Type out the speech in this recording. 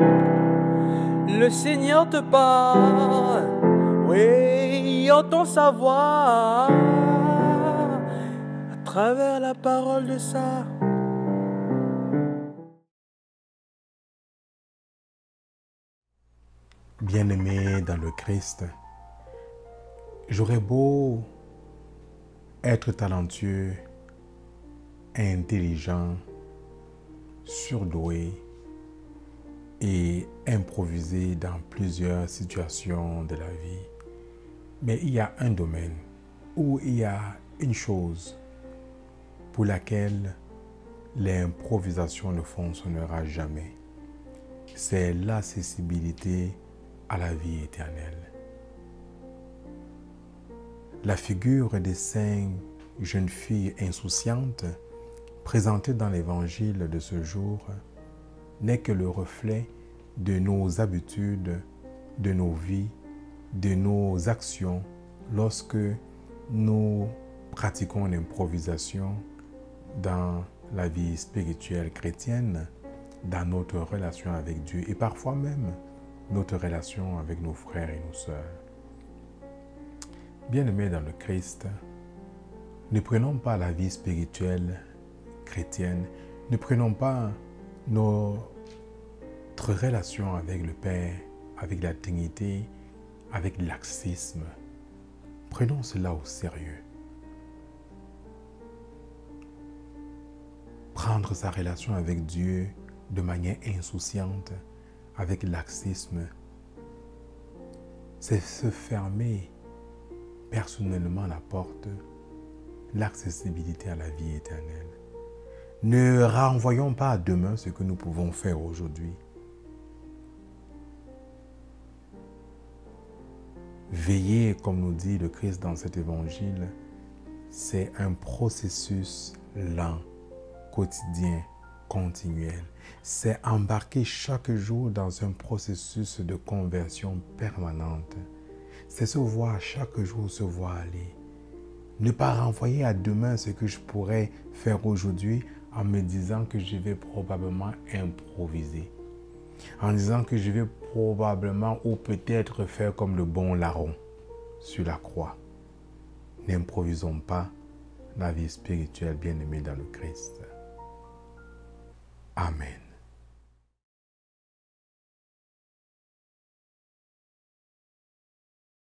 Le Seigneur te parle, oui, entend sa voix à travers la parole de ça. Bien-aimé dans le Christ, j'aurais beau être talentueux, intelligent, surdoué et improvisé dans plusieurs situations de la vie. Mais il y a un domaine où il y a une chose pour laquelle l'improvisation ne fonctionnera jamais. C'est l'accessibilité à la vie éternelle. La figure des cinq jeunes filles insouciantes présentée dans l'évangile de ce jour n'est que le reflet de nos habitudes, de nos vies, de nos actions lorsque nous pratiquons l'improvisation dans la vie spirituelle chrétienne, dans notre relation avec Dieu et parfois même notre relation avec nos frères et nos sœurs. Bien-aimés dans le Christ, ne prenons pas la vie spirituelle chrétienne, ne prenons pas notre relation avec le Père, avec la dignité, avec l'axisme. Prenons cela au sérieux. Prendre sa relation avec Dieu de manière insouciante, avec laxisme, c'est se fermer personnellement la porte, l'accessibilité à la vie éternelle. Ne renvoyons pas à demain ce que nous pouvons faire aujourd'hui. Veiller, comme nous dit le Christ dans cet évangile, c'est un processus lent, quotidien, continuel. C'est embarquer chaque jour dans un processus de conversion permanente. C'est se voir chaque jour, se voir aller. Ne pas renvoyer à demain ce que je pourrais faire aujourd'hui en me disant que je vais probablement improviser. En disant que je vais probablement ou peut-être faire comme le bon larron sur la croix. N'improvisons pas la vie spirituelle bien-aimée dans le Christ. Amen.